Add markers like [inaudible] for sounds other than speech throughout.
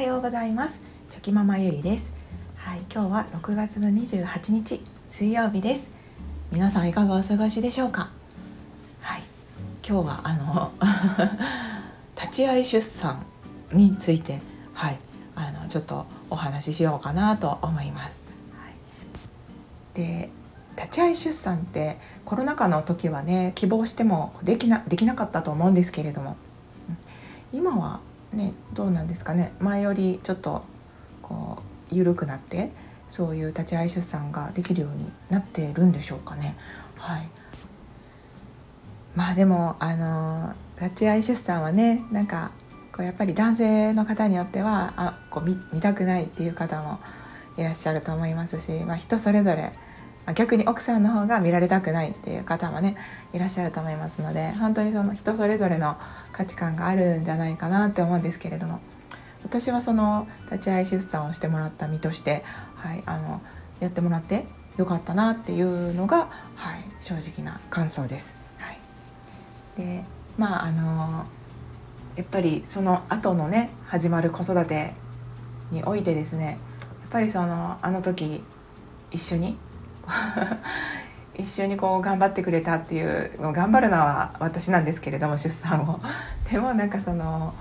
はようございます。チョキママゆりです。はい今日は6月の28日水曜日です。皆さんいかがお過ごしでしょうか？はい今日はあの [laughs] 立ち会い出産についてはいあのちょっとお話ししようかなと思います、はい、で立ち会い出産ってコロナ禍の時はね希望してもできなできなかったと思うんですけれども。今はねどうなんですかね前よりちょっとこう緩くなってそういう立ち会い出産ができるようになっているんでしょうかね。はい、まあでもあの立ち会い出産はねなんかこうやっぱり男性の方によってはあこう見見たくないっていう方もいらっしゃると思いますし、まあ、人それぞれ逆に奥さんの方が見られたくないっていう方もねいらっしゃると思いますので本当にその人それぞれの価値観があるんじゃないかなって思うんですけれども私はその立ち会い出産をしてもらった身として、はい、あのやってもらってよかったなっていうのが、はい、正直な感想です。はい、でまああのやっぱりその後のね始まる子育てにおいてですねやっぱりそのあの時一緒に [laughs] 一緒にこう頑張ってくれたっていう頑張るのは私なんですけれども出産を。[laughs] でもなんかその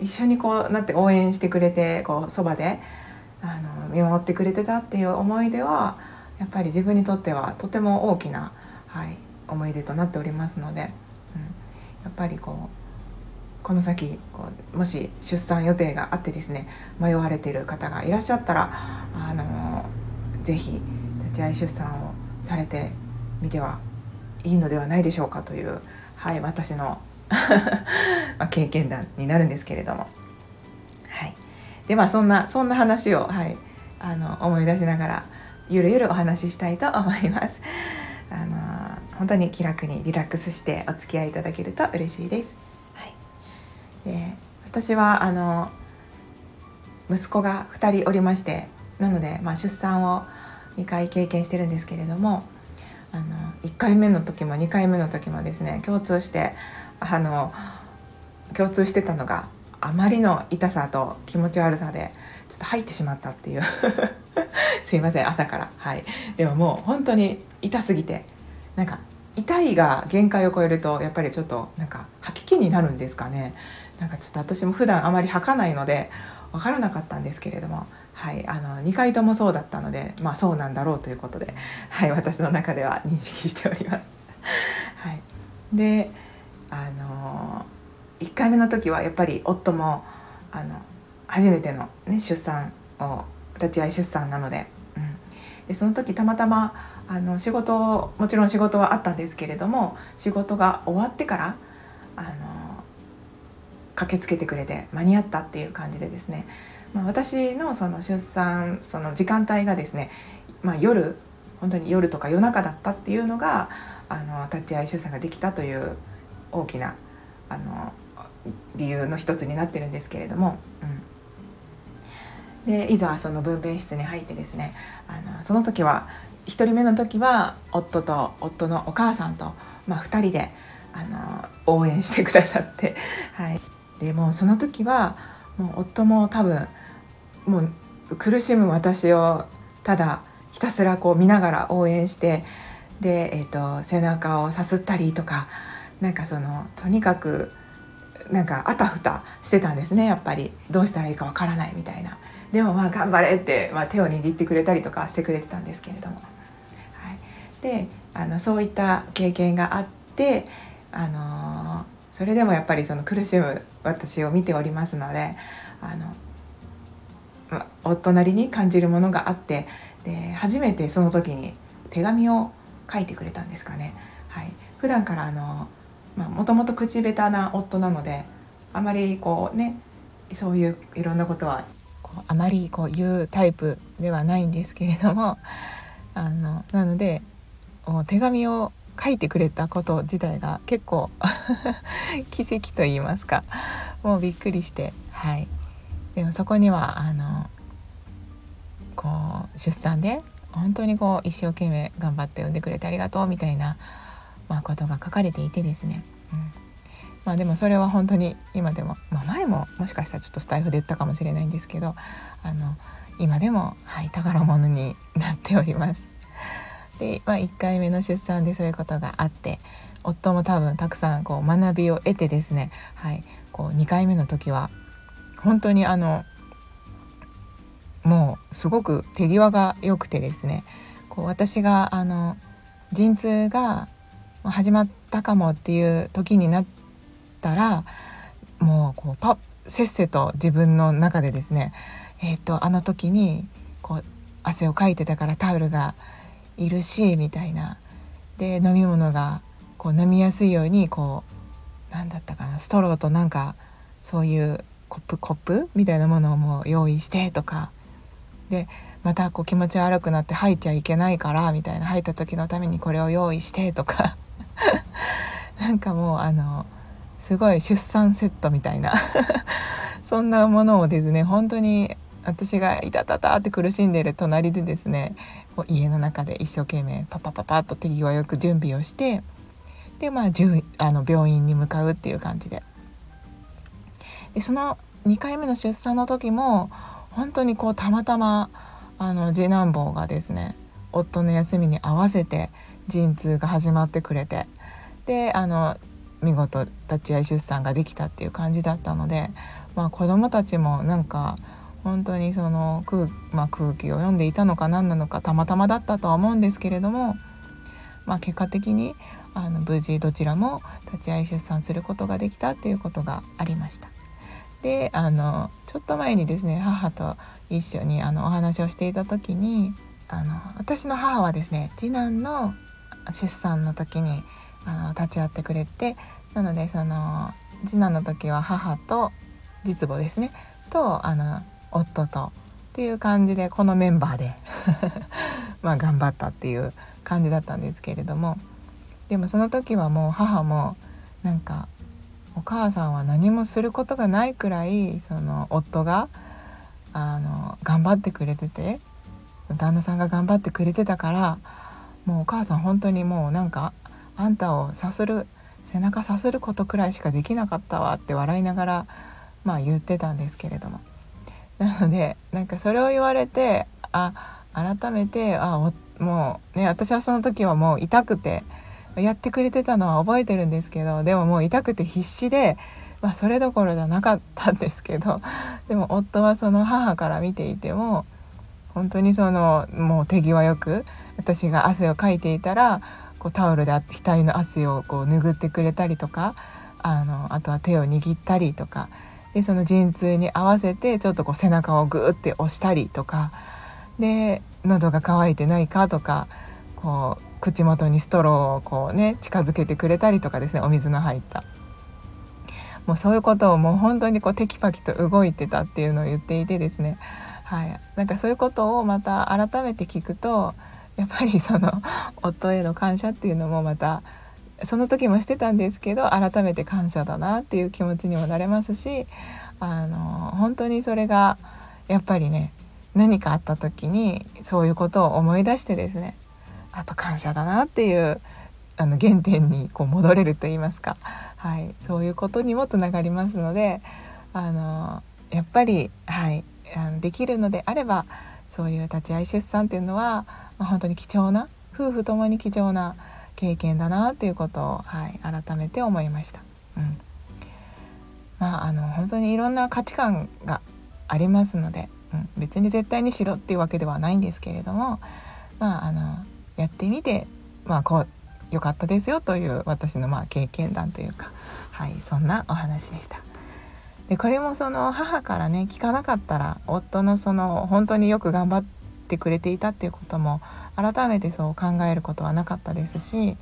一緒にこうなって応援してくれてこうそばであの見守ってくれてたっていう思い出はやっぱり自分にとってはとても大きな、はい、思い出となっておりますので、うん、やっぱりこうこの先こうもし出産予定があってですね迷われている方がいらっしゃったらあの是非立ち会い出産をされてみてはいいのではないでしょうかという、はい、私のま経験談になるんですけれども。はい、でまあそんなそんな話を、はい、あの思い出しながらゆるゆるお話ししたいと思います。[laughs] あの本当に気楽にリラックスしてお付き合いいただけると嬉しいです。はい、で私はあの息子が2人おりましてなので、まあ、出産を2回経験してるんですけれどもあの1回目の時も2回目の時もですね共通してあの共通してたのがあまりの痛さと気持ち悪さでちょっと入ってしまったっていう。[laughs] すいません朝から。はい。でももう本当に痛すぎてなんか痛いが限界を超えるとやっぱりちょっとなんか吐き気になるんですかね。なんかちょっと私も普段あまり吐かないので分からなかったんですけれどもはい、あの2回ともそうだったので、まあ、そうなんだろうということで、はい、私の中では認識しております。はい、であの1回目の時はやっぱり夫もあの初めての、ね、出産を立ち会い出産なので,、うん、でその時たまたまあの仕事もちろん仕事はあったんですけれども仕事が終わってからあの駆けつけてくれて間に合ったっていう感じでですね。まあ、私のその出産その時間帯がですね、まあ、夜本当に夜とか夜中だったっていうのがあの立ち会い出産ができたという大きなあの理由の一つになってるんですけれども、うん、でいざその分娩室に入ってですねあのその時は1人目の時は夫と夫のお母さんと、まあ、2人であの応援してくださって、はい、でもその時はもう夫も多分もう苦しむ私をただひたすらこう見ながら応援してで、えーと、背中をさすったりとかなんかそのとにかくなんかあたふたしてたんですねやっぱり。どうしたらいいかわからないみたいな。でもまあ頑張れって、まあ、手を握ってくれたりとかしてくれてたんですけれども、はい、であのそういった経験があってあのそれでもやっぱりその苦しむ私を見ておりますのであの夫なりに感じるものがあってで初めてその時に手紙を書いてくれたんですかね。はい、普段からあのもともと口下手な夫なのであまりこうねそういういろんなことはあまりこう言うタイプではないんですけれどもあのなので手紙を書いてくれたこと自体が結構 [laughs] 奇跡と言いますか。もうびっくりして。はい。でもそこにはあのこう出産で本当にこう一生懸命頑張って産んでくれてありがとうみたいな、まあ、ことが書かれていてですね、うん、まあでもそれは本当に今でも、まあ、前ももしかしたらちょっとスタイフで言ったかもしれないんですけどあの今でも、はい、宝物になっております。で、まあ、1回目の出産でそういうことがあって夫も多分たくさんこう学びを得てですね、はい、こう2回目の時は本当にあのもうすごく手際が良くてですねこう私があの陣痛が始まったかもっていう時になったらもうこうパせっせと自分の中でですねえーと、あの時にこう汗をかいてたからタオルがいるしみたいな。で飲み物がこう飲みやすいようにこう何だったかなストローとなんかそういうコップコップみたいなものをもう用意してとか。でまたこう気持ち悪くなって吐いちゃいけないからみたいな。吐いた時のためにこれを用意してとか。[laughs] なんかもうあのすごい出産セットみたいな。[laughs] そんなものをですね本当に私がいたたたって苦しんでる隣でですねこう家の中で一生懸命パパパパッと手際よく準備をしてでまああの病院に向かうっていう感じで。でその2回目の出産の時も本当にこうたまたまあの次男坊がですね夫の休みに合わせて陣痛が始まってくれてであの見事立ち会い出産ができたっていう感じだったので、まあ、子どもたちもなんか本当にその空,、まあ、空気を読んでいたのか何なのかたまたまだったとは思うんですけれども、まあ、結果的にあの無事どちらも立ち会い出産することができたっていうことがありました。であのちょっと前にですね母と一緒にあのお話をしていた時にあの私の母はですね次男の出産の時にあの立ち会ってくれてなのでその次男の時は母と実母ですねとあの夫とっていう感じでこのメンバーで [laughs] まあ頑張ったっていう感じだったんですけれども。でもその時はもう母もなんかお母さんは何もすることがないくらいその夫があの頑張ってくれてて旦那さんが頑張ってくれてたからもうお母さん本当にもうなんかあんたをさする背中さすることくらいしかできなかったわって笑いながらまあ言ってたんですけれども。なのでなんかそれを言われてあ改めてあもうね私はその時はもう痛くてやってくれてたのは覚えてるんですけどでももう痛くて必死で、まあ、それどころじゃなかったんですけど [laughs] でも夫はその母から見ていても本当にそのもう手際よく私が汗をかいていたらこうタオルで額の汗をこう拭ってくれたりとかあのあとは手を握ったりとかでその陣痛に合わせてちょっとこう背中をグーって押したりとかで喉が渇いてないかとかこう口元にストローをこうね近づけてくれたりとかですねお水の入った。もうそういうことをもう本当にこうテキパキと動いてたっていうのを言っていてですね。はい。なんかそういうことをまた改めて聞くとやっぱりその夫への感謝っていうのもまたその時もしてたんですけど改めて感謝だなっていう気持ちにもなれますしあの本当にそれがやっぱりね何かあった時にそういうことを思い出してですねやっぱ感謝だなっていうあの原点にこう戻れると言いますか、はい、そういうことにもつながりますのであのやっぱり、はい、あのできるのであればそういう立ち会い出産っていうのは、まあ、本当に貴重な夫婦ともに貴重な経験だなっていうことを、はい、改めて思いました。うんまあ、あの本当にいろんな価値観がありますので、うん、別に絶対にしろっていうわけではないんですけれども、まあ、あのやってみて、まあ、こう良かったですよという私のまあ経験談というか、はい、そんなお話でした。でこれもその母からね聞かなかったら夫のその本当によく頑張ってくれていたっていうことも改めてそう考えることはなかったですし、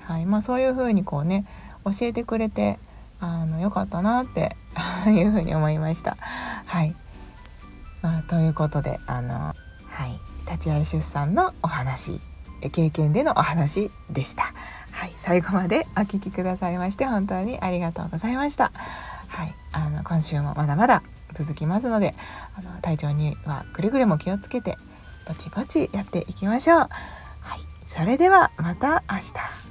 はいまあ、そういうふうにこうね教えてくれてあのよかったなって [laughs] いうふうに思いました。はいまあ、ということであの、はい、立ち会い出産のお話経験でのお話でした。はい、最後までお聴きくださいまして本当にありがとうございました。はい、あの今週もまだまだ続きますのであの体調にはくれぐれも気をつけてぼちぼちやっていきましょう。はい、それではまた明日。